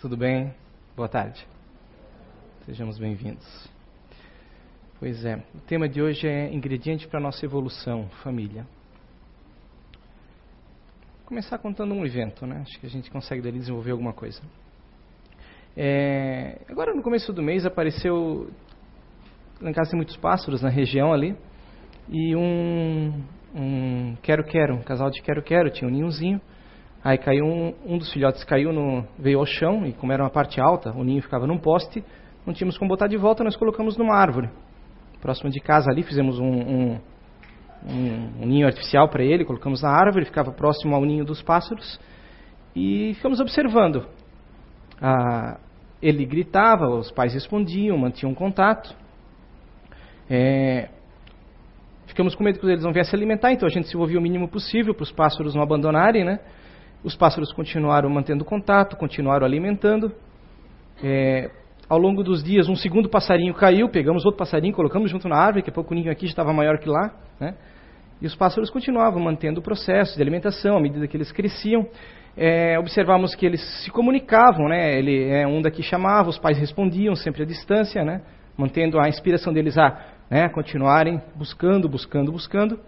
Tudo bem? Boa tarde. Sejamos bem-vindos. Pois é, o tema de hoje é ingrediente para a nossa evolução, família. Vou começar contando um evento, né? Acho que a gente consegue dali desenvolver alguma coisa. É, agora no começo do mês apareceu lá em casa tem muitos pássaros na região ali e um um quero-quero, um casal de quero-quero, tinha um ninhozinho. Aí caiu um, um dos filhotes caiu no veio ao chão e como era uma parte alta, o ninho ficava num poste, não tínhamos como botar de volta, nós colocamos numa árvore. Próximo de casa ali fizemos um, um, um, um ninho artificial para ele, colocamos na árvore, ficava próximo ao ninho dos pássaros e ficamos observando. Ah, ele gritava, os pais respondiam, mantinham contato. É, ficamos com medo que eles não viessem se alimentar, então a gente se envolvia o mínimo possível para os pássaros não abandonarem, né? Os pássaros continuaram mantendo contato, continuaram alimentando. É, ao longo dos dias, um segundo passarinho caiu, pegamos outro passarinho, colocamos junto na árvore, que a pouco o ninho aqui estava maior que lá, né? E os pássaros continuavam mantendo o processo de alimentação à medida que eles cresciam. É, observamos que eles se comunicavam, né? Ele, é, um daqui chamava, os pais respondiam sempre à distância, né? Mantendo a inspiração deles a né, continuarem buscando, buscando, buscando.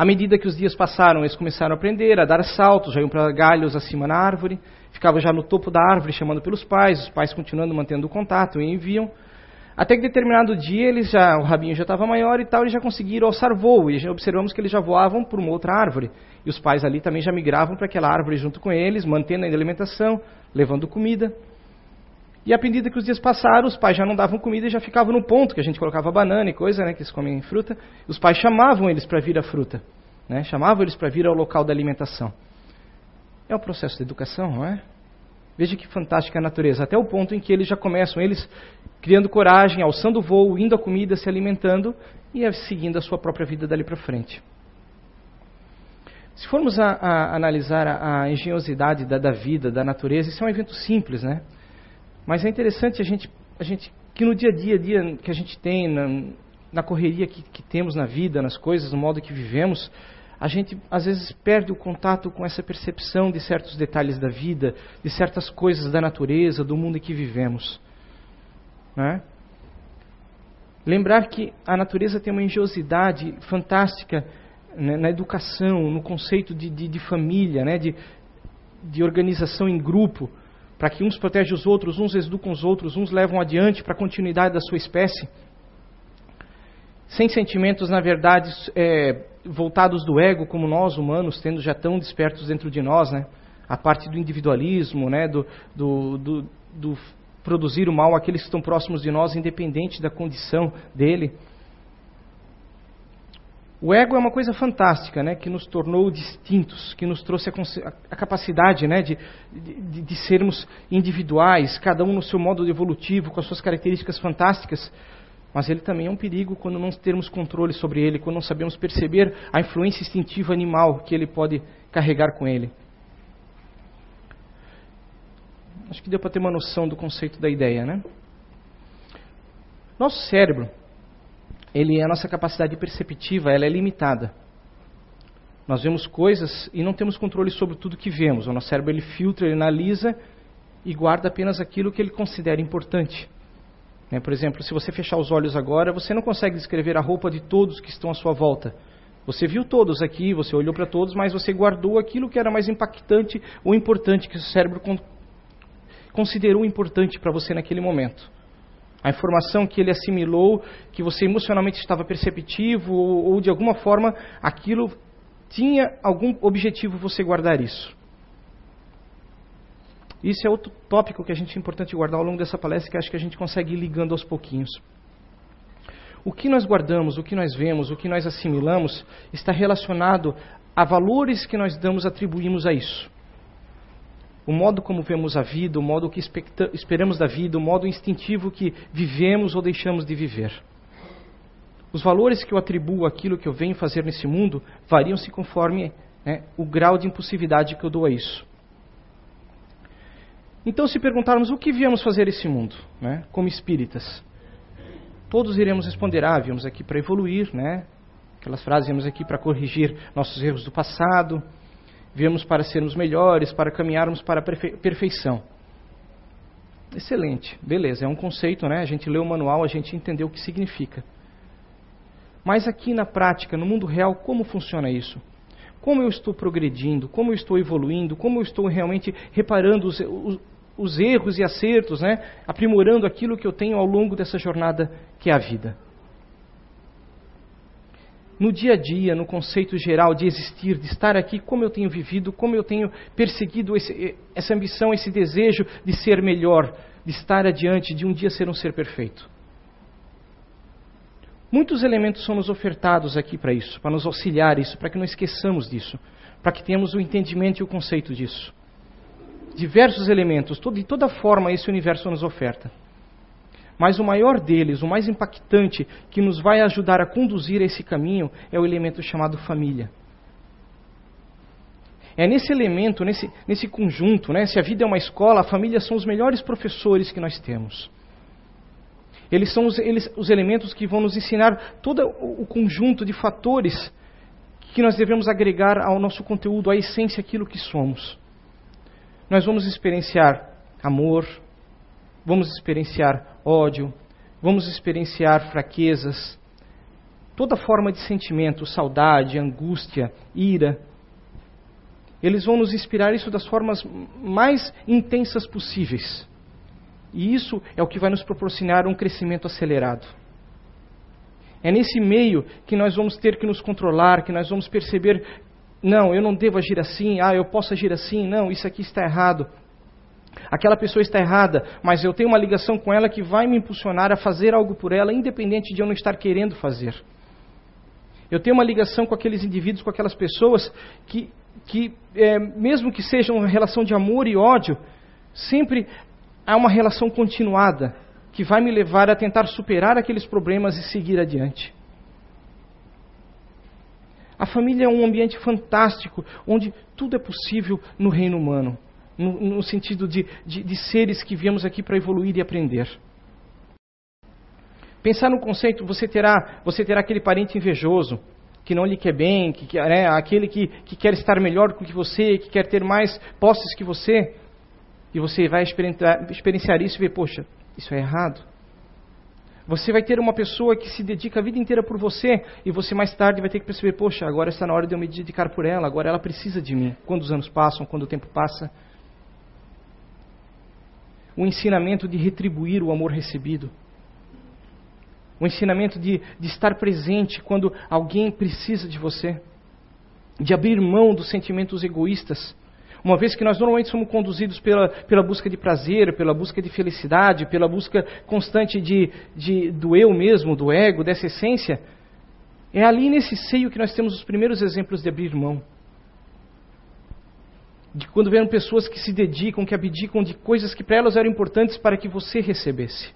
À medida que os dias passaram, eles começaram a aprender, a dar saltos, já iam para galhos acima na árvore, ficavam já no topo da árvore chamando pelos pais, os pais continuando mantendo o contato e enviam. Até que determinado dia, eles já, o rabinho já estava maior e tal, eles já conseguiram alçar voo, e já observamos que eles já voavam por uma outra árvore. E os pais ali também já migravam para aquela árvore junto com eles, mantendo a alimentação, levando comida. E à medida que os dias passaram, os pais já não davam comida e já ficavam no ponto, que a gente colocava banana e coisa, né, que eles comem fruta. Os pais chamavam eles para vir à fruta, né, chamavam eles para vir ao local da alimentação. É o processo de educação, não é? Veja que fantástica a natureza, até o ponto em que eles já começam, eles criando coragem, alçando o voo, indo à comida, se alimentando e seguindo a sua própria vida dali para frente. Se formos a, a analisar a, a engenhosidade da, da vida, da natureza, isso é um evento simples, né? Mas é interessante a gente, a gente que no dia a dia, dia que a gente tem, na, na correria que, que temos na vida, nas coisas, no modo que vivemos, a gente às vezes perde o contato com essa percepção de certos detalhes da vida, de certas coisas da natureza, do mundo em que vivemos. Né? Lembrar que a natureza tem uma engenhosidade fantástica né, na educação, no conceito de, de, de família, né, de, de organização em grupo para que uns protegem os outros, uns educam os outros, uns levam adiante para a continuidade da sua espécie. Sem sentimentos, na verdade, é, voltados do ego, como nós humanos, tendo já tão despertos dentro de nós, né? a parte do individualismo, né? do, do, do, do produzir o mal àqueles que estão próximos de nós, independente da condição dele. O ego é uma coisa fantástica, né, que nos tornou distintos, que nos trouxe a, a capacidade né, de, de, de, sermos individuais, cada um no seu modo evolutivo, com as suas características fantásticas. Mas ele também é um perigo quando não temos controle sobre ele, quando não sabemos perceber a influência instintiva animal que ele pode carregar com ele. Acho que deu para ter uma noção do conceito da ideia, né? Nosso cérebro ele, a nossa capacidade perceptiva ela é limitada. Nós vemos coisas e não temos controle sobre tudo que vemos. O nosso cérebro ele filtra, ele analisa e guarda apenas aquilo que ele considera importante. Né? Por exemplo, se você fechar os olhos agora, você não consegue descrever a roupa de todos que estão à sua volta. Você viu todos aqui, você olhou para todos, mas você guardou aquilo que era mais impactante ou importante, que o cérebro considerou importante para você naquele momento. A informação que ele assimilou, que você emocionalmente estava perceptivo, ou, ou de alguma forma aquilo tinha algum objetivo você guardar isso. Isso é outro tópico que a gente é importante guardar ao longo dessa palestra, que acho que a gente consegue ir ligando aos pouquinhos. O que nós guardamos, o que nós vemos, o que nós assimilamos, está relacionado a valores que nós damos, atribuímos a isso o modo como vemos a vida, o modo que esperamos da vida, o modo instintivo que vivemos ou deixamos de viver. Os valores que eu atribuo àquilo que eu venho fazer nesse mundo variam-se conforme né, o grau de impulsividade que eu dou a isso. Então, se perguntarmos o que viemos fazer nesse mundo, né, como espíritas, todos iremos responder: ah, viemos aqui para evoluir, né? Aquelas frases, viemos aqui para corrigir nossos erros do passado, viemos para sermos melhores, para caminharmos para a perfeição. Excelente, beleza, é um conceito, né? A gente lê o manual, a gente entendeu o que significa. Mas aqui na prática, no mundo real, como funciona isso? Como eu estou progredindo? Como eu estou evoluindo? Como eu estou realmente reparando os, os, os erros e acertos, né? aprimorando aquilo que eu tenho ao longo dessa jornada que é a vida? No dia a dia, no conceito geral de existir, de estar aqui, como eu tenho vivido, como eu tenho perseguido esse, essa ambição, esse desejo de ser melhor, de estar adiante, de um dia ser um ser perfeito. Muitos elementos são nos ofertados aqui para isso, para nos auxiliar isso, para que não esqueçamos disso, para que tenhamos o entendimento e o conceito disso. Diversos elementos, de toda forma esse universo nos oferta. Mas o maior deles, o mais impactante, que nos vai ajudar a conduzir esse caminho, é o elemento chamado família. É nesse elemento, nesse, nesse conjunto, né? se a vida é uma escola, a família são os melhores professores que nós temos. Eles são os, eles, os elementos que vão nos ensinar todo o conjunto de fatores que nós devemos agregar ao nosso conteúdo, à essência, aquilo que somos. Nós vamos experienciar amor, vamos experienciar ódio, vamos experienciar fraquezas, toda forma de sentimento, saudade, angústia, ira. Eles vão nos inspirar isso das formas mais intensas possíveis. E isso é o que vai nos proporcionar um crescimento acelerado. É nesse meio que nós vamos ter que nos controlar, que nós vamos perceber: não, eu não devo agir assim, ah, eu posso agir assim, não, isso aqui está errado. Aquela pessoa está errada, mas eu tenho uma ligação com ela que vai me impulsionar a fazer algo por ela, independente de eu não estar querendo fazer. Eu tenho uma ligação com aqueles indivíduos, com aquelas pessoas que, que é, mesmo que seja uma relação de amor e ódio, sempre há uma relação continuada que vai me levar a tentar superar aqueles problemas e seguir adiante. A família é um ambiente fantástico onde tudo é possível no reino humano no, no sentido de, de, de seres que viemos aqui para evoluir e aprender. Pensar no conceito, você terá, você terá aquele parente invejoso, que não lhe quer bem, que, né, aquele que, que quer estar melhor do que você, que quer ter mais posses que você, e você vai experienciar, experienciar isso e ver, poxa, isso é errado. Você vai ter uma pessoa que se dedica a vida inteira por você, e você mais tarde vai ter que perceber, poxa, agora está na hora de eu me dedicar por ela, agora ela precisa de mim. Quando os anos passam, quando o tempo passa, o ensinamento de retribuir o amor recebido. O ensinamento de, de estar presente quando alguém precisa de você. De abrir mão dos sentimentos egoístas. Uma vez que nós normalmente somos conduzidos pela, pela busca de prazer, pela busca de felicidade, pela busca constante de, de, do eu mesmo, do ego, dessa essência, é ali nesse seio que nós temos os primeiros exemplos de abrir mão de quando vieram pessoas que se dedicam, que abdicam de coisas que para elas eram importantes para que você recebesse.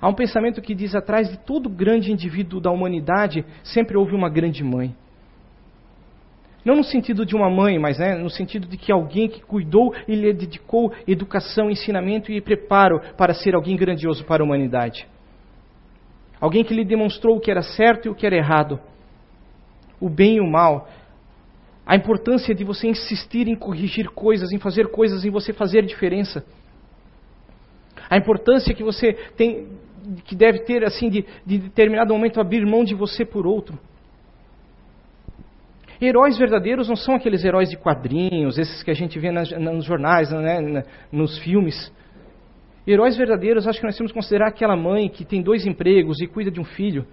Há um pensamento que diz atrás de todo grande indivíduo da humanidade sempre houve uma grande mãe. Não no sentido de uma mãe, mas né, no sentido de que alguém que cuidou e lhe dedicou educação, ensinamento e preparo para ser alguém grandioso para a humanidade. Alguém que lhe demonstrou o que era certo e o que era errado, o bem e o mal, a importância de você insistir em corrigir coisas, em fazer coisas, em você fazer diferença. A importância que você tem, que deve ter, assim, de, de determinado momento abrir mão de você por outro. Heróis verdadeiros não são aqueles heróis de quadrinhos, esses que a gente vê nas, nos jornais, né, nos filmes. Heróis verdadeiros, acho que nós temos que considerar aquela mãe que tem dois empregos e cuida de um filho,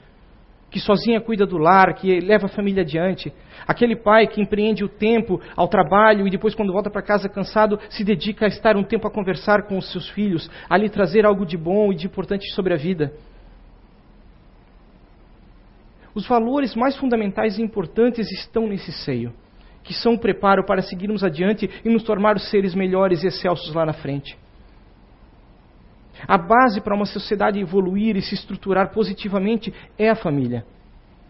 que sozinha cuida do lar, que leva a família adiante. Aquele pai que empreende o tempo ao trabalho e depois, quando volta para casa cansado, se dedica a estar um tempo a conversar com os seus filhos, a lhe trazer algo de bom e de importante sobre a vida. Os valores mais fundamentais e importantes estão nesse seio, que são o preparo para seguirmos adiante e nos tornarmos seres melhores e excelsos lá na frente. A base para uma sociedade evoluir e se estruturar positivamente é a família.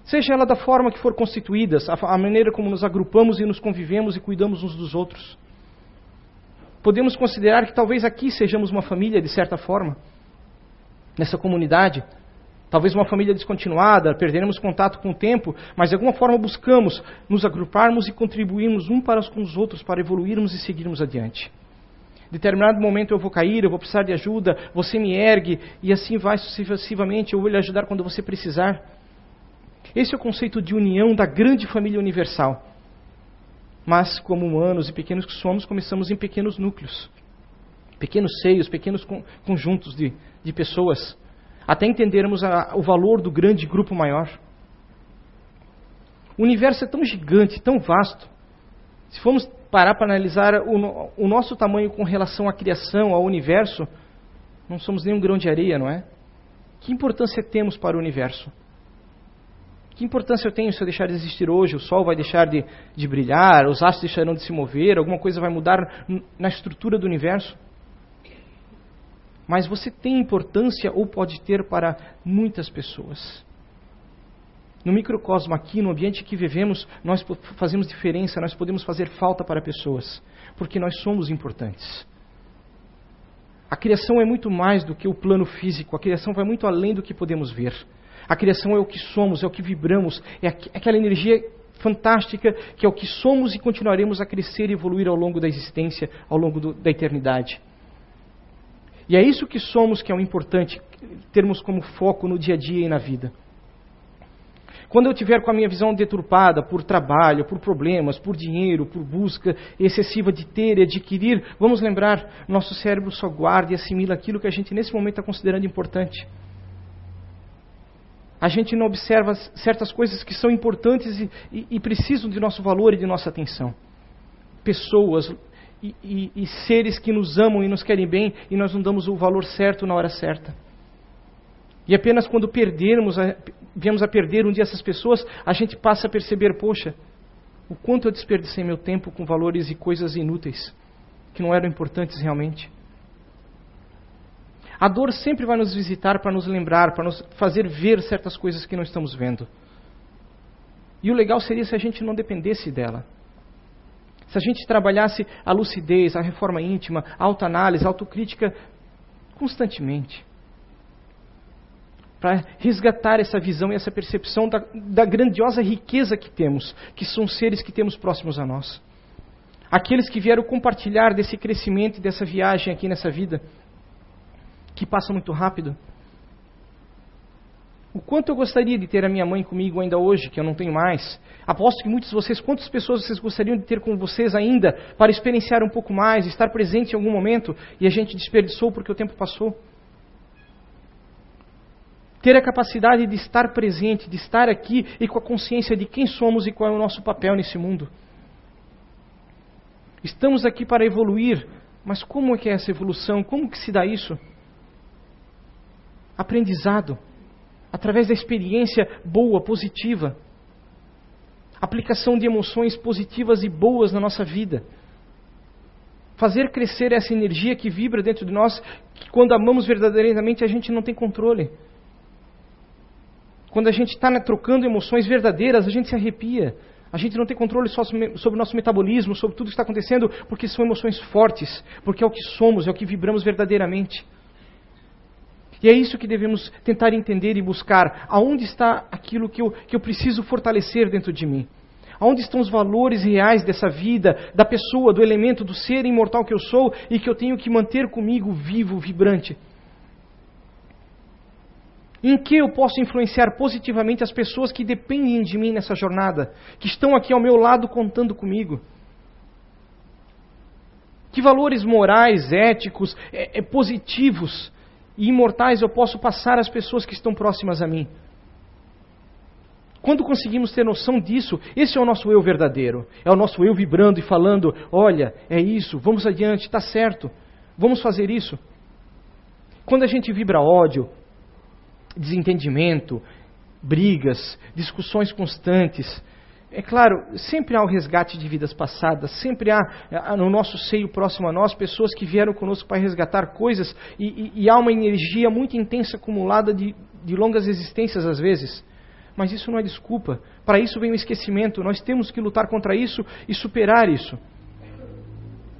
Seja ela da forma que for constituída, a maneira como nos agrupamos e nos convivemos e cuidamos uns dos outros. Podemos considerar que talvez aqui sejamos uma família, de certa forma, nessa comunidade. Talvez uma família descontinuada, perderemos contato com o tempo, mas de alguma forma buscamos nos agruparmos e contribuirmos um para com os outros para evoluirmos e seguirmos adiante. Determinado momento eu vou cair, eu vou precisar de ajuda, você me ergue, e assim vai sucessivamente, eu vou lhe ajudar quando você precisar. Esse é o conceito de união da grande família universal. Mas, como humanos e pequenos que somos, começamos em pequenos núcleos, pequenos seios, pequenos conjuntos de, de pessoas, até entendermos a, o valor do grande grupo maior. O universo é tão gigante, tão vasto. Se formos parar para analisar o, o nosso tamanho com relação à criação, ao universo, não somos nem um grão de areia, não é? Que importância temos para o universo? Que importância eu tenho se eu deixar de existir hoje? O sol vai deixar de, de brilhar, os astros deixarão de se mover, alguma coisa vai mudar na estrutura do universo? Mas você tem importância ou pode ter para muitas pessoas. No microcosmo aqui, no ambiente que vivemos, nós fazemos diferença, nós podemos fazer falta para pessoas, porque nós somos importantes. A criação é muito mais do que o plano físico, a criação vai muito além do que podemos ver. A criação é o que somos, é o que vibramos, é aquela energia fantástica que é o que somos e continuaremos a crescer e evoluir ao longo da existência, ao longo do, da eternidade. E é isso que somos que é o importante termos como foco no dia a dia e na vida. Quando eu tiver com a minha visão deturpada por trabalho, por problemas, por dinheiro, por busca excessiva de ter e adquirir, vamos lembrar, nosso cérebro só guarda e assimila aquilo que a gente nesse momento está considerando importante. A gente não observa certas coisas que são importantes e, e, e precisam de nosso valor e de nossa atenção. Pessoas e, e seres que nos amam e nos querem bem e nós não damos o valor certo na hora certa. E apenas quando perdermos, viemos a perder um dia essas pessoas, a gente passa a perceber, poxa, o quanto eu desperdicei meu tempo com valores e coisas inúteis, que não eram importantes realmente. A dor sempre vai nos visitar para nos lembrar, para nos fazer ver certas coisas que não estamos vendo. E o legal seria se a gente não dependesse dela. Se a gente trabalhasse a lucidez, a reforma íntima, a autoanálise, a autocrítica constantemente para resgatar essa visão e essa percepção da, da, grandiosa riqueza que temos, que são seres que temos próximos a nós. Aqueles que vieram compartilhar desse crescimento e dessa viagem aqui nessa vida, que passa muito rápido. O quanto eu gostaria de ter a minha mãe comigo ainda hoje, que eu não tenho mais. Aposto que muitos de vocês, quantas pessoas vocês gostariam de ter com vocês ainda, para experienciar um pouco mais, estar presente em algum momento, e a gente desperdiçou porque o tempo passou ter a capacidade de estar presente, de estar aqui e com a consciência de quem somos e qual é o nosso papel nesse mundo. Estamos aqui para evoluir, mas como é que é essa evolução? Como que se dá isso? Aprendizado, através da experiência boa, positiva. Aplicação de emoções positivas e boas na nossa vida. Fazer crescer essa energia que vibra dentro de nós, que quando amamos verdadeiramente a gente não tem controle. Quando a gente está né, trocando emoções verdadeiras, a gente se arrepia. A gente não tem controle só sobre o nosso metabolismo, sobre tudo que está acontecendo, porque são emoções fortes, porque é o que somos, é o que vibramos verdadeiramente. E é isso que devemos tentar entender e buscar. Aonde está aquilo que eu, que eu preciso fortalecer dentro de mim? Aonde estão os valores reais dessa vida, da pessoa, do elemento, do ser imortal que eu sou e que eu tenho que manter comigo vivo, vibrante? Em que eu posso influenciar positivamente as pessoas que dependem de mim nessa jornada, que estão aqui ao meu lado contando comigo? Que valores morais, éticos, é, é, positivos e imortais eu posso passar às pessoas que estão próximas a mim? Quando conseguimos ter noção disso, esse é o nosso eu verdadeiro. É o nosso eu vibrando e falando: olha, é isso, vamos adiante, está certo, vamos fazer isso. Quando a gente vibra ódio, desentendimento, brigas, discussões constantes. É claro, sempre há o resgate de vidas passadas, sempre há no nosso seio próximo a nós pessoas que vieram conosco para resgatar coisas e, e, e há uma energia muito intensa acumulada de, de longas existências às vezes. Mas isso não é desculpa. Para isso vem o esquecimento. Nós temos que lutar contra isso e superar isso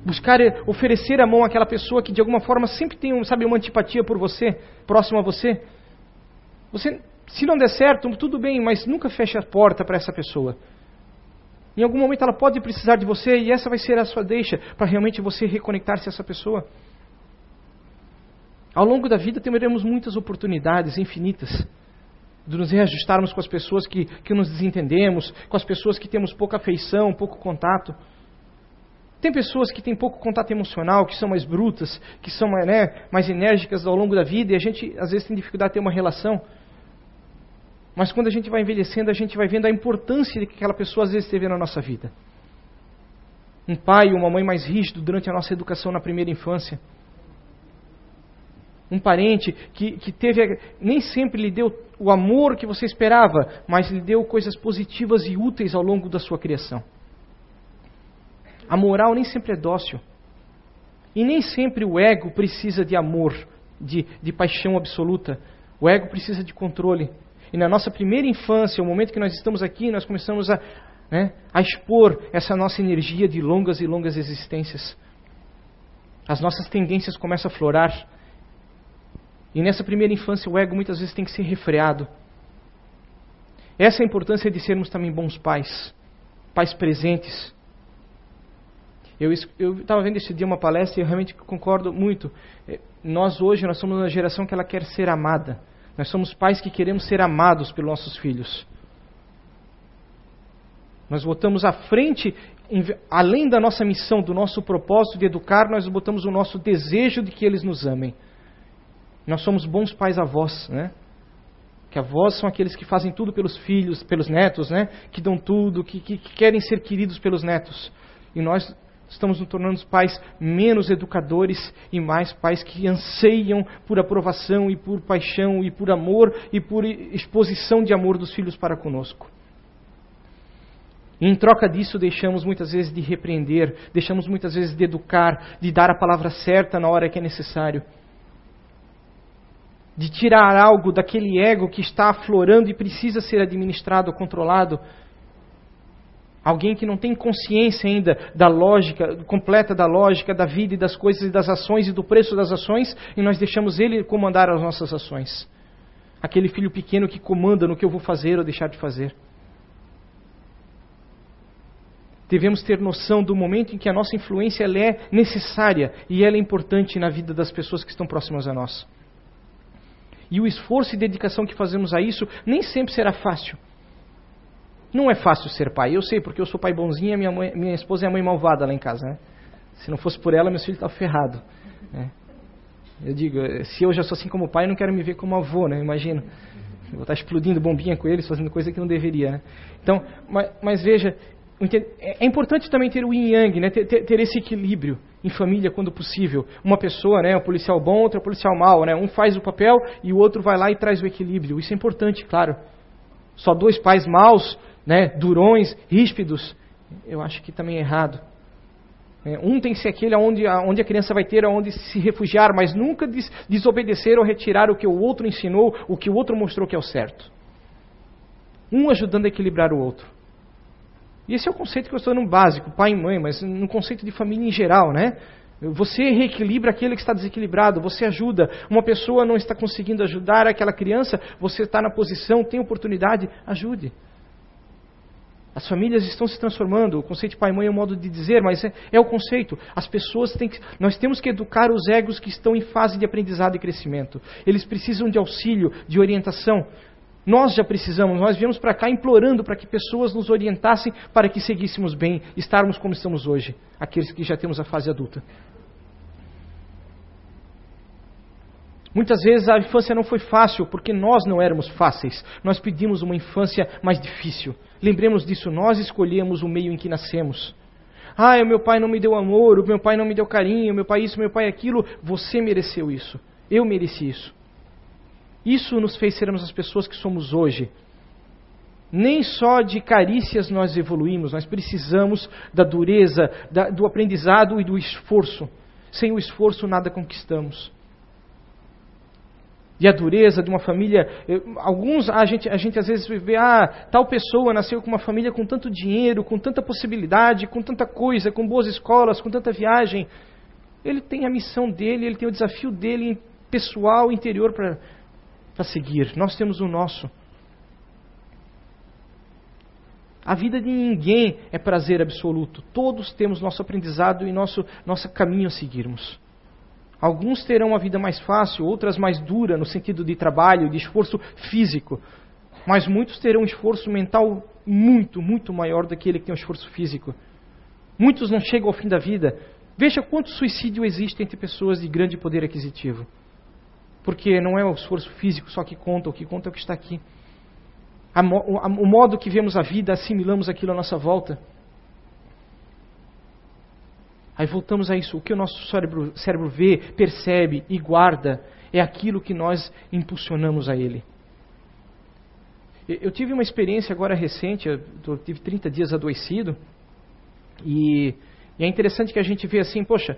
buscar oferecer a mão àquela pessoa que de alguma forma sempre tem, sabe, uma antipatia por você, próximo a você. Você, se não der certo, tudo bem, mas nunca feche a porta para essa pessoa. Em algum momento ela pode precisar de você e essa vai ser a sua deixa para realmente você reconectar-se a essa pessoa. Ao longo da vida teremos muitas oportunidades infinitas de nos reajustarmos com as pessoas que, que nos desentendemos, com as pessoas que temos pouca afeição, pouco contato. Tem pessoas que têm pouco contato emocional, que são mais brutas, que são né, mais enérgicas ao longo da vida e a gente às vezes tem dificuldade de ter uma relação. Mas quando a gente vai envelhecendo, a gente vai vendo a importância que aquela pessoa às vezes teve na nossa vida. Um pai ou uma mãe mais rígido durante a nossa educação na primeira infância. Um parente que, que teve, nem sempre lhe deu o amor que você esperava, mas lhe deu coisas positivas e úteis ao longo da sua criação. A moral nem sempre é dócil. E nem sempre o ego precisa de amor, de, de paixão absoluta. O ego precisa de controle. E na nossa primeira infância, o momento que nós estamos aqui, nós começamos a, né, a expor essa nossa energia de longas e longas existências. As nossas tendências começam a florar. E nessa primeira infância, o ego muitas vezes tem que ser refreado. Essa é a importância de sermos também bons pais, pais presentes. Eu estava vendo esse dia uma palestra e eu realmente concordo muito. É, nós hoje nós somos uma geração que ela quer ser amada. Nós somos pais que queremos ser amados pelos nossos filhos. Nós botamos à frente, além da nossa missão, do nosso propósito de educar, nós botamos o nosso desejo de que eles nos amem. Nós somos bons pais avós, né? Que avós são aqueles que fazem tudo pelos filhos, pelos netos, né? Que dão tudo, que, que, que querem ser queridos pelos netos. E nós estamos nos tornando pais menos educadores e mais pais que anseiam por aprovação e por paixão e por amor e por exposição de amor dos filhos para conosco. Em troca disso, deixamos muitas vezes de repreender, deixamos muitas vezes de educar, de dar a palavra certa na hora que é necessário. De tirar algo daquele ego que está aflorando e precisa ser administrado, controlado, Alguém que não tem consciência ainda da lógica, completa da lógica da vida e das coisas e das ações e do preço das ações, e nós deixamos ele comandar as nossas ações. Aquele filho pequeno que comanda no que eu vou fazer ou deixar de fazer. Devemos ter noção do momento em que a nossa influência é necessária e ela é importante na vida das pessoas que estão próximas a nós. E o esforço e dedicação que fazemos a isso nem sempre será fácil. Não é fácil ser pai. Eu sei, porque eu sou pai bonzinho e minha, mãe, minha esposa é a mãe malvada lá em casa. Né? Se não fosse por ela, meus filhos estavam ferrados. Né? Eu digo, se eu já sou assim como pai, eu não quero me ver como avô, né? Imagina. Vou estar explodindo bombinha com eles, fazendo coisa que não deveria. Né? Então, mas, mas, veja, é, é importante também ter o yin yang, né? Ter, ter, ter, esse equilíbrio em família quando possível. Uma pessoa, né, um policial bom, outra policial mau, né? Um faz o papel e o outro vai lá e traz o equilíbrio. Isso é importante, claro. Só dois pais maus né, durões, ríspidos, eu acho que também é errado. É, um tem que ser aquele onde, onde a criança vai ter onde se refugiar, mas nunca des, desobedecer ou retirar o que o outro ensinou, o que o outro mostrou que é o certo. Um ajudando a equilibrar o outro. E esse é o conceito que eu estou no básico, pai e mãe, mas no conceito de família em geral, né? Você reequilibra aquele que está desequilibrado, você ajuda. Uma pessoa não está conseguindo ajudar aquela criança, você está na posição, tem oportunidade, ajude. As famílias estão se transformando. O conceito de pai e mãe é um modo de dizer, mas é, é o conceito. As pessoas têm que, nós temos que educar os egos que estão em fase de aprendizado e crescimento. Eles precisam de auxílio, de orientação. Nós já precisamos, nós viemos para cá implorando para que pessoas nos orientassem para que seguíssemos bem, estarmos como estamos hoje, aqueles que já temos a fase adulta. Muitas vezes a infância não foi fácil porque nós não éramos fáceis. Nós pedimos uma infância mais difícil. Lembremos disso, nós escolhemos o meio em que nascemos. Ah, meu pai não me deu amor, o meu pai não me deu carinho, meu pai isso, meu pai aquilo. Você mereceu isso. Eu mereci isso. Isso nos fez sermos as pessoas que somos hoje. Nem só de carícias nós evoluímos, nós precisamos da dureza, da, do aprendizado e do esforço. Sem o esforço, nada conquistamos e a dureza de uma família. Alguns, a gente, a gente às vezes vê, ah, tal pessoa nasceu com uma família com tanto dinheiro, com tanta possibilidade, com tanta coisa, com boas escolas, com tanta viagem. Ele tem a missão dele, ele tem o desafio dele pessoal, interior para seguir. Nós temos o nosso. A vida de ninguém é prazer absoluto. Todos temos nosso aprendizado e nosso, nosso caminho a seguirmos. Alguns terão a vida mais fácil, outras mais dura, no sentido de trabalho, de esforço físico. Mas muitos terão um esforço mental muito, muito maior do que aquele que tem um esforço físico. Muitos não chegam ao fim da vida. Veja quanto suicídio existe entre pessoas de grande poder aquisitivo. Porque não é o esforço físico só que conta, o que conta é o que está aqui. O modo que vemos a vida, assimilamos aquilo à nossa volta. Aí voltamos a isso. O que o nosso cérebro, cérebro vê, percebe e guarda é aquilo que nós impulsionamos a ele. Eu tive uma experiência agora recente, eu tive 30 dias adoecido, e, e é interessante que a gente vê assim, poxa,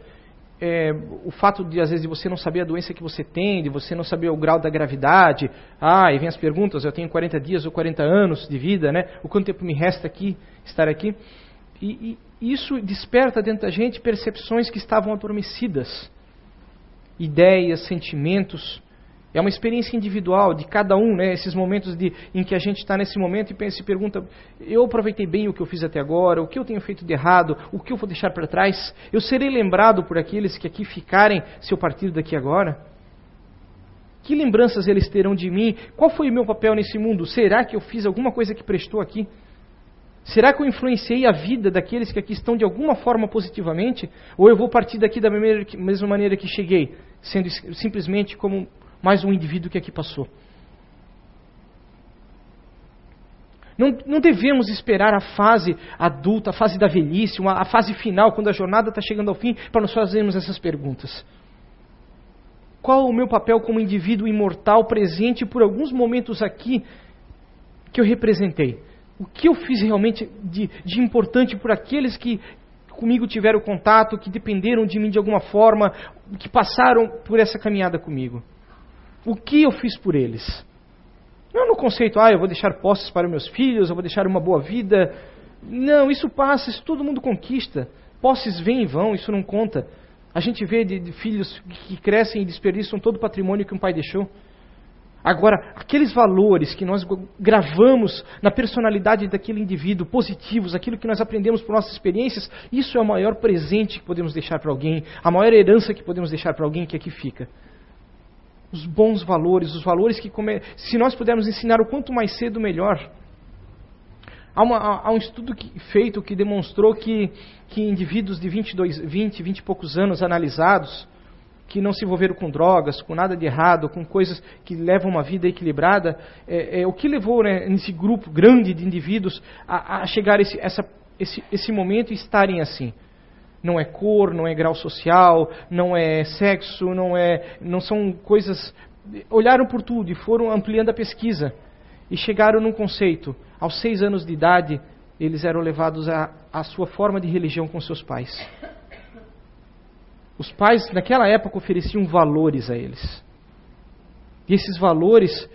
é, o fato de às vezes de você não saber a doença que você tem, de você não saber o grau da gravidade, ah, e vem as perguntas, eu tenho 40 dias ou 40 anos de vida, né? O quanto tempo me resta aqui, estar aqui? E, e isso desperta dentro da gente percepções que estavam adormecidas, ideias, sentimentos. É uma experiência individual de cada um, né? Esses momentos de, em que a gente está nesse momento e pensa e pergunta: eu aproveitei bem o que eu fiz até agora? O que eu tenho feito de errado? O que eu vou deixar para trás? Eu serei lembrado por aqueles que aqui ficarem se eu partir daqui agora? Que lembranças eles terão de mim? Qual foi o meu papel nesse mundo? Será que eu fiz alguma coisa que prestou aqui? Será que eu influenciei a vida daqueles que aqui estão de alguma forma positivamente? Ou eu vou partir daqui da mesma maneira que cheguei, sendo simplesmente como mais um indivíduo que aqui passou? Não, não, devemos esperar a fase adulta, a fase da velhice, uma, a fase final, quando a jornada está chegando ao fim, para nós fazermos essas perguntas. Qual o meu papel como indivíduo imortal presente por alguns momentos aqui que eu representei? O que eu fiz realmente de, de importante por aqueles que comigo tiveram contato, que dependeram de mim de alguma forma, que passaram por essa caminhada comigo. O que eu fiz por eles? Não no conceito, ah, eu vou deixar posses para meus filhos, eu vou deixar uma boa vida. Não, isso passa, isso todo mundo conquista. Posses vêm e vão, isso não conta. A gente vê de, de filhos que crescem e desperdiçam todo o patrimônio que um pai deixou. Agora, aqueles valores que nós gravamos na personalidade daquele indivíduo, positivos, aquilo que nós aprendemos por nossas experiências, isso é o maior presente que podemos deixar para alguém, a maior herança que podemos deixar para alguém que aqui fica. Os bons valores, os valores que, se nós pudermos ensinar o quanto mais cedo, melhor. Há, uma, há um estudo que, feito que demonstrou que, que indivíduos de 22, 20, 20 e poucos anos analisados, que não se envolveram com drogas, com nada de errado, com coisas que levam uma vida equilibrada, é, é o que levou né, nesse grupo grande de indivíduos a, a chegar esse, essa, esse, esse momento e estarem assim? Não é cor, não é grau social, não é sexo, não é, não são coisas. Olharam por tudo e foram ampliando a pesquisa e chegaram num conceito. Aos seis anos de idade, eles eram levados à sua forma de religião com seus pais. Os pais, naquela época, ofereciam valores a eles. E esses valores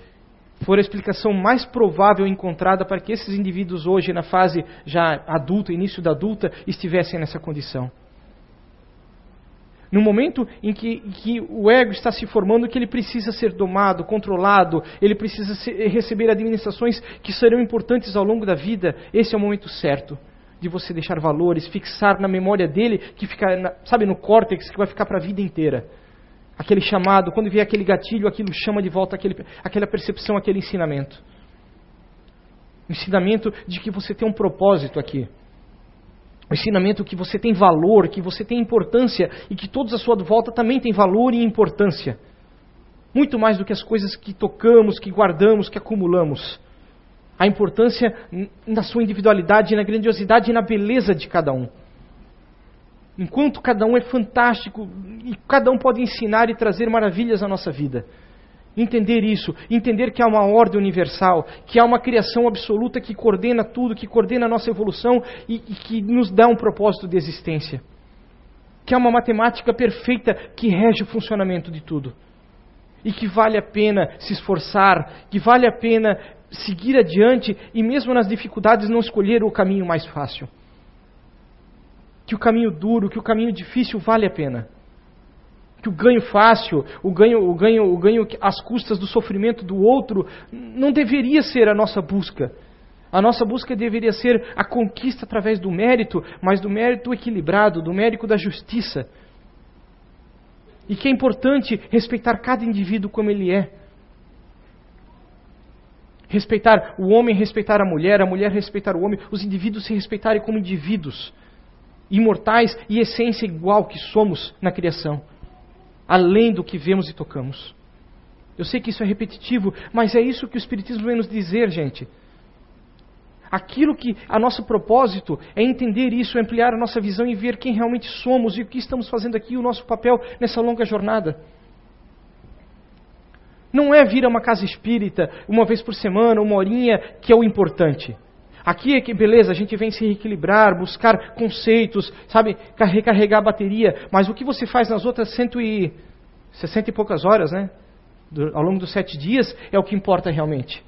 foram a explicação mais provável encontrada para que esses indivíduos hoje, na fase já adulta, início da adulta, estivessem nessa condição. No momento em que, que, o ego está se formando, que ele precisa ser domado, controlado, ele precisa receber administrações que serão importantes ao longo da vida, esse é o momento certo de você deixar valores, fixar na memória dele, que fica, na, sabe, no córtex, que vai ficar para a vida inteira. Aquele chamado, quando vier aquele gatilho, aquilo chama de volta aquele, aquela percepção, aquele ensinamento. Ensinamento de que você tem um propósito aqui. O ensinamento que você tem valor, que você tem importância e que todos à sua volta também têm valor e importância. Muito mais do que as coisas que tocamos, que guardamos, que acumulamos a importância na sua individualidade, na grandiosidade e na beleza de cada um. Enquanto cada um é fantástico e cada um pode ensinar e trazer maravilhas à nossa vida. Entender isso, entender que há uma ordem universal, que há uma criação absoluta que coordena tudo, que coordena a nossa evolução e, e que nos dá um propósito de existência. Que há uma matemática perfeita que rege o funcionamento de tudo e que vale a pena se esforçar, que vale a pena seguir adiante e, mesmo nas dificuldades, não escolher o caminho mais fácil. Que o caminho duro, que o caminho difícil vale a pena. Que o ganho fácil, o ganho, o ganho, o ganho às custas do sofrimento do outro, não deveria ser a nossa busca. A nossa busca deveria ser a conquista através do mérito, mas do mérito equilibrado, do mérito da justiça. E que é importante respeitar cada indivíduo como ele é. Respeitar o homem, respeitar a mulher, a mulher respeitar o homem, os indivíduos se respeitarem como indivíduos, imortais e essência igual que somos na criação, além do que vemos e tocamos. Eu sei que isso é repetitivo, mas é isso que o Espiritismo vem nos dizer, gente. Aquilo que a nosso propósito é entender isso, ampliar a nossa visão e ver quem realmente somos e o que estamos fazendo aqui, o nosso papel nessa longa jornada. Não é vir a uma casa espírita uma vez por semana, uma horinha, que é o importante. Aqui é que, beleza, a gente vem se reequilibrar, buscar conceitos, sabe, recarregar a bateria, mas o que você faz nas outras cento e sessenta poucas horas, né? Ao longo dos sete dias, é o que importa realmente.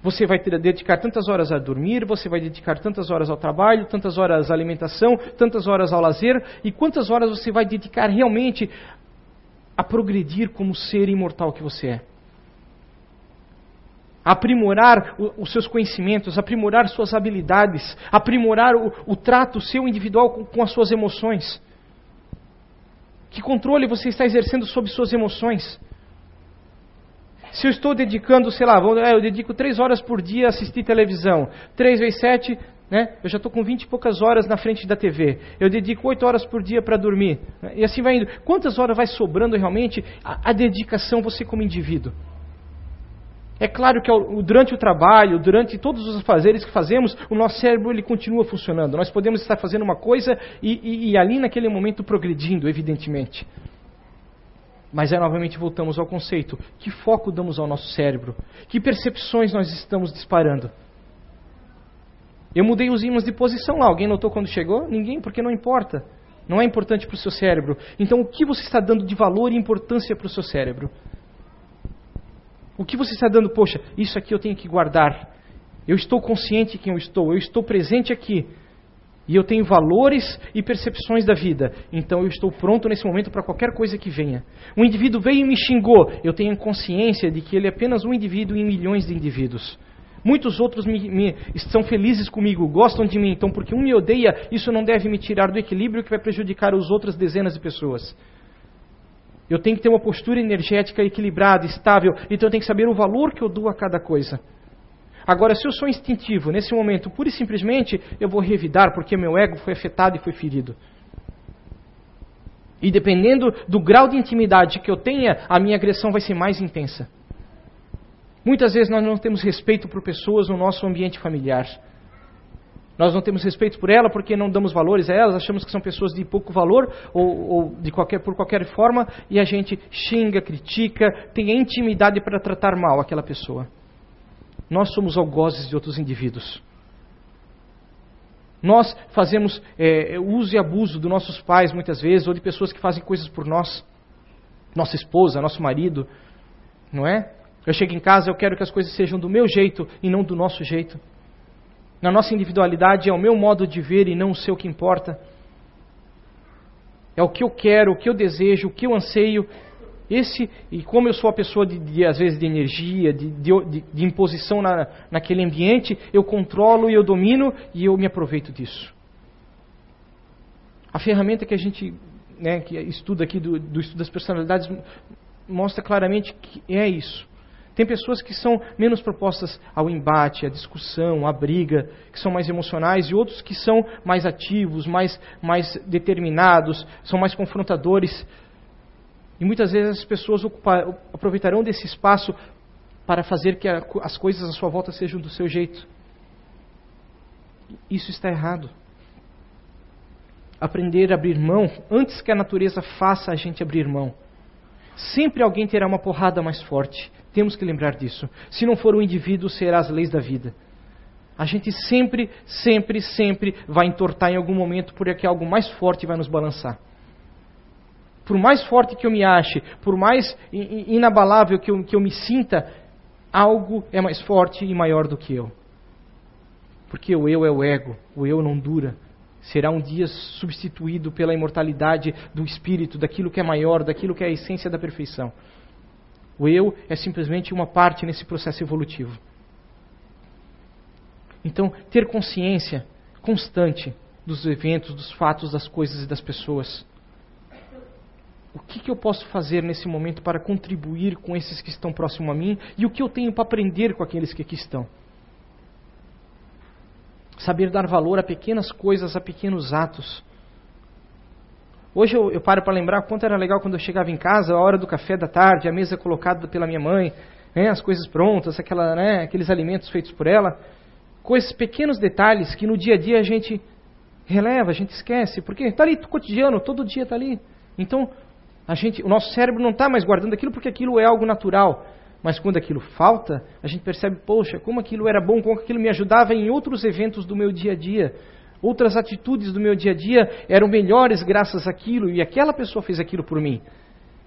Você vai ter, dedicar tantas horas a dormir, você vai dedicar tantas horas ao trabalho, tantas horas à alimentação, tantas horas ao lazer, e quantas horas você vai dedicar realmente a progredir como ser imortal que você é. Aprimorar o, os seus conhecimentos, aprimorar suas habilidades, aprimorar o, o trato seu individual com, com as suas emoções. Que controle você está exercendo sobre suas emoções? Se eu estou dedicando, sei lá, é, eu dedico três horas por dia a assistir televisão, três vezes sete, né? Eu já estou com vinte e poucas horas na frente da TV. Eu dedico oito horas por dia para dormir. Né? E assim vai indo. Quantas horas vai sobrando realmente a, a dedicação você como indivíduo? É claro que durante o trabalho, durante todos os fazeres que fazemos, o nosso cérebro ele continua funcionando. Nós podemos estar fazendo uma coisa e, e, e ali naquele momento progredindo, evidentemente. Mas aí novamente voltamos ao conceito: que foco damos ao nosso cérebro? Que percepções nós estamos disparando? Eu mudei os ímãs de posição lá. Alguém notou quando chegou? Ninguém, porque não importa. Não é importante para o seu cérebro. Então, o que você está dando de valor e importância para o seu cérebro? O que você está dando? Poxa, isso aqui eu tenho que guardar. Eu estou consciente de quem eu estou. Eu estou presente aqui. E eu tenho valores e percepções da vida. Então eu estou pronto nesse momento para qualquer coisa que venha. Um indivíduo veio e me xingou. Eu tenho consciência de que ele é apenas um indivíduo em milhões de indivíduos. Muitos outros me, me, estão felizes comigo, gostam de mim. Então, porque um me odeia, isso não deve me tirar do equilíbrio que vai prejudicar as outras dezenas de pessoas. Eu tenho que ter uma postura energética equilibrada, estável. Então eu tenho que saber o valor que eu dou a cada coisa. Agora, se eu sou instintivo, nesse momento, pura e simplesmente, eu vou revidar porque meu ego foi afetado e foi ferido. E dependendo do grau de intimidade que eu tenha, a minha agressão vai ser mais intensa. Muitas vezes nós não temos respeito por pessoas no nosso ambiente familiar. Nós não temos respeito por ela porque não damos valores a elas, achamos que são pessoas de pouco valor ou, ou de qualquer, por qualquer forma e a gente xinga, critica, tem intimidade para tratar mal aquela pessoa. Nós somos algozes de outros indivíduos. Nós fazemos é, uso e abuso dos nossos pais muitas vezes, ou de pessoas que fazem coisas por nós. Nossa esposa, nosso marido, não é? Eu chego em casa, eu quero que as coisas sejam do meu jeito e não do nosso jeito. Na nossa individualidade é o meu modo de ver e não o seu que importa. É o que eu quero, o que eu desejo, o que eu anseio esse, e como eu sou a pessoa de, de às vezes de energia, de, de, de imposição na, naquele ambiente, eu controlo e eu domino e eu me aproveito disso. A ferramenta que a gente né, que estuda aqui do, do estudo das personalidades mostra claramente que é isso. Tem pessoas que são menos propostas ao embate, à discussão, à briga, que são mais emocionais, e outros que são mais ativos, mais, mais determinados, são mais confrontadores. E muitas vezes as pessoas ocupar, aproveitarão desse espaço para fazer que a, as coisas à sua volta sejam do seu jeito. Isso está errado. Aprender a abrir mão antes que a natureza faça a gente abrir mão. Sempre alguém terá uma porrada mais forte. Temos que lembrar disso. Se não for o indivíduo, será as leis da vida. A gente sempre, sempre, sempre vai entortar em algum momento porque algo mais forte vai nos balançar. Por mais forte que eu me ache, por mais inabalável que eu, que eu me sinta, algo é mais forte e maior do que eu. Porque o eu é o ego, o eu não dura. Será um dia substituído pela imortalidade do espírito, daquilo que é maior, daquilo que é a essência da perfeição. O eu é simplesmente uma parte nesse processo evolutivo. Então, ter consciência constante dos eventos, dos fatos, das coisas e das pessoas. O que, que, eu posso fazer nesse momento para contribuir com esses que estão próximo a mim e o que eu tenho para aprender com aqueles que aqui estão? Saber dar valor a pequenas coisas, a pequenos atos. Hoje eu, eu paro para lembrar quanto era legal quando eu chegava em casa, a hora do café da tarde, a mesa colocada pela minha mãe, né, as coisas prontas, aquela, né, aqueles alimentos feitos por ela. Coisas, pequenos detalhes que no dia a dia a gente releva, a gente esquece, porque está ali cotidiano, todo dia está ali. Então, a gente, o nosso cérebro não está mais guardando aquilo porque aquilo é algo natural. Mas quando aquilo falta, a gente percebe, poxa, como aquilo era bom, como aquilo me ajudava em outros eventos do meu dia a dia. Outras atitudes do meu dia a dia eram melhores graças àquilo, e aquela pessoa fez aquilo por mim.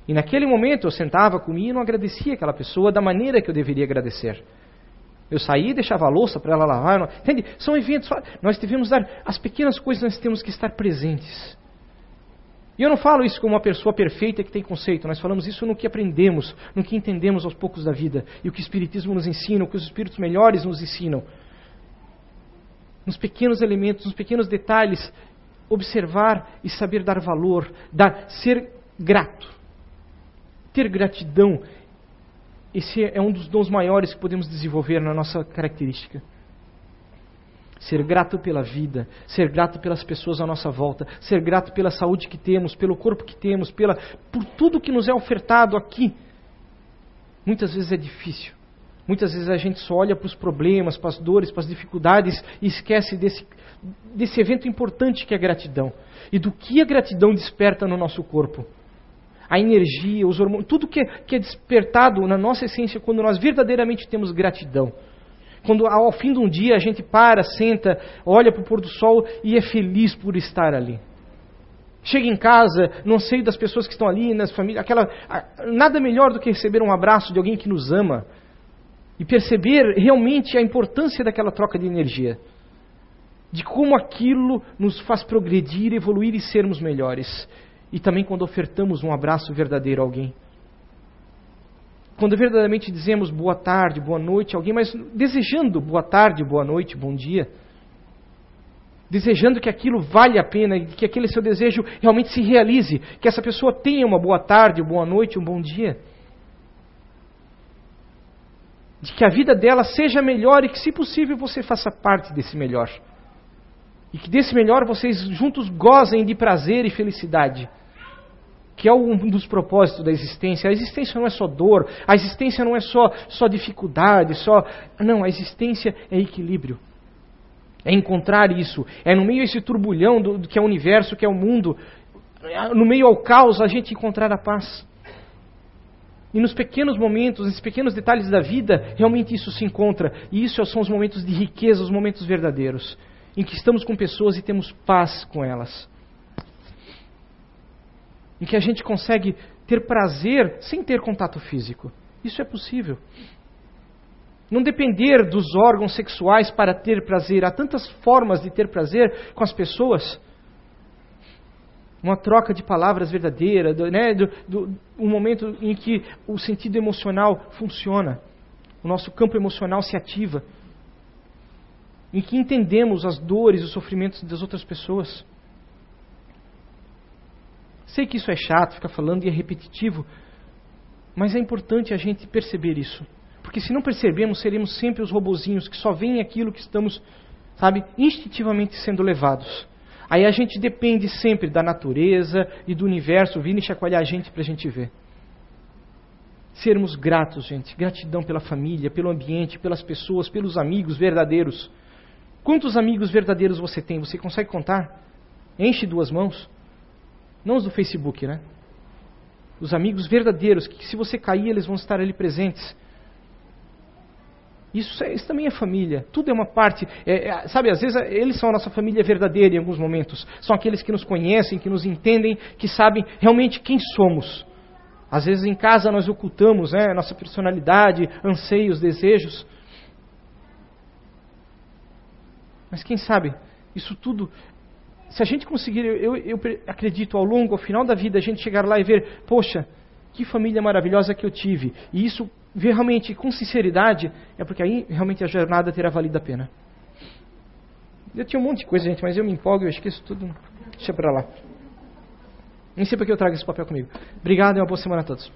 E naquele momento eu sentava, comia e não agradecia aquela pessoa da maneira que eu deveria agradecer. Eu saía e deixava a louça para ela lavar. Entende? São eventos. Nós devemos dar. As pequenas coisas nós temos que estar presentes. E eu não falo isso como uma pessoa perfeita que tem conceito, nós falamos isso no que aprendemos, no que entendemos aos poucos da vida, e o que o Espiritismo nos ensina, o que os Espíritos melhores nos ensinam. Nos pequenos elementos, nos pequenos detalhes, observar e saber dar valor, dar, ser grato. Ter gratidão esse é um dos dons maiores que podemos desenvolver na nossa característica. Ser grato pela vida, ser grato pelas pessoas à nossa volta, ser grato pela saúde que temos, pelo corpo que temos, pela, por tudo que nos é ofertado aqui. Muitas vezes é difícil. Muitas vezes a gente só olha para os problemas, para as dores, para as dificuldades e esquece desse, desse evento importante que é a gratidão. E do que a gratidão desperta no nosso corpo a energia, os hormônios, tudo que é, que é despertado na nossa essência quando nós verdadeiramente temos gratidão. Quando ao fim de um dia a gente para, senta, olha para o pôr do sol e é feliz por estar ali. Chega em casa, não sei das pessoas que estão ali, nas famílias, aquela, nada melhor do que receber um abraço de alguém que nos ama e perceber realmente a importância daquela troca de energia, de como aquilo nos faz progredir, evoluir e sermos melhores e também quando ofertamos um abraço verdadeiro a alguém. Quando verdadeiramente dizemos boa tarde, boa noite a alguém, mas desejando boa tarde, boa noite, bom dia. Desejando que aquilo vale a pena, que aquele seu desejo realmente se realize, que essa pessoa tenha uma boa tarde, boa noite, um bom dia. De que a vida dela seja melhor e que, se possível, você faça parte desse melhor. E que desse melhor vocês juntos gozem de prazer e felicidade que é um dos propósitos da existência. A existência não é só dor, a existência não é só, só dificuldade, só. Não, a existência é equilíbrio. É encontrar isso. É no meio desse turbulhão do, do que é o universo, que é o mundo, no meio ao caos, a gente encontrar a paz. E nos pequenos momentos, nos pequenos detalhes da vida, realmente isso se encontra. E isso são os momentos de riqueza, os momentos verdadeiros, em que estamos com pessoas e temos paz com elas em que a gente consegue ter prazer sem ter contato físico. Isso é possível. Não depender dos órgãos sexuais para ter prazer. Há tantas formas de ter prazer com as pessoas. Uma troca de palavras verdadeira, do, né, do, do, um momento em que o sentido emocional funciona, o nosso campo emocional se ativa, em que entendemos as dores e os sofrimentos das outras pessoas. Sei que isso é chato, ficar falando e é repetitivo, mas é importante a gente perceber isso. Porque se não percebemos, seremos sempre os robozinhos que só veem aquilo que estamos, sabe, instintivamente sendo levados. Aí a gente depende sempre da natureza e do universo vir e chacoalhar a gente para a gente ver. Sermos gratos, gente. Gratidão pela família, pelo ambiente, pelas pessoas, pelos amigos verdadeiros. Quantos amigos verdadeiros você tem? Você consegue contar? Enche duas mãos. Não os do Facebook, né? Os amigos verdadeiros, que se você cair, eles vão estar ali presentes. Isso, é, isso também é família. Tudo é uma parte. É, é, sabe, às vezes eles são a nossa família verdadeira em alguns momentos. São aqueles que nos conhecem, que nos entendem, que sabem realmente quem somos. Às vezes em casa nós ocultamos né, nossa personalidade, anseios, desejos. Mas quem sabe, isso tudo se a gente conseguir, eu, eu, acredito, ao longo, ao final da vida, a gente chegar lá e ver, poxa, que família maravilhosa que eu tive. E isso, realmente, com sinceridade, é porque aí realmente a jornada terá valido a pena. Eu tinha um monte de coisa, gente, mas eu me empolgo, eu esqueço tudo. Deixa pra lá. Nem sei porque eu trago esse papel comigo. Obrigado e uma boa semana a todos.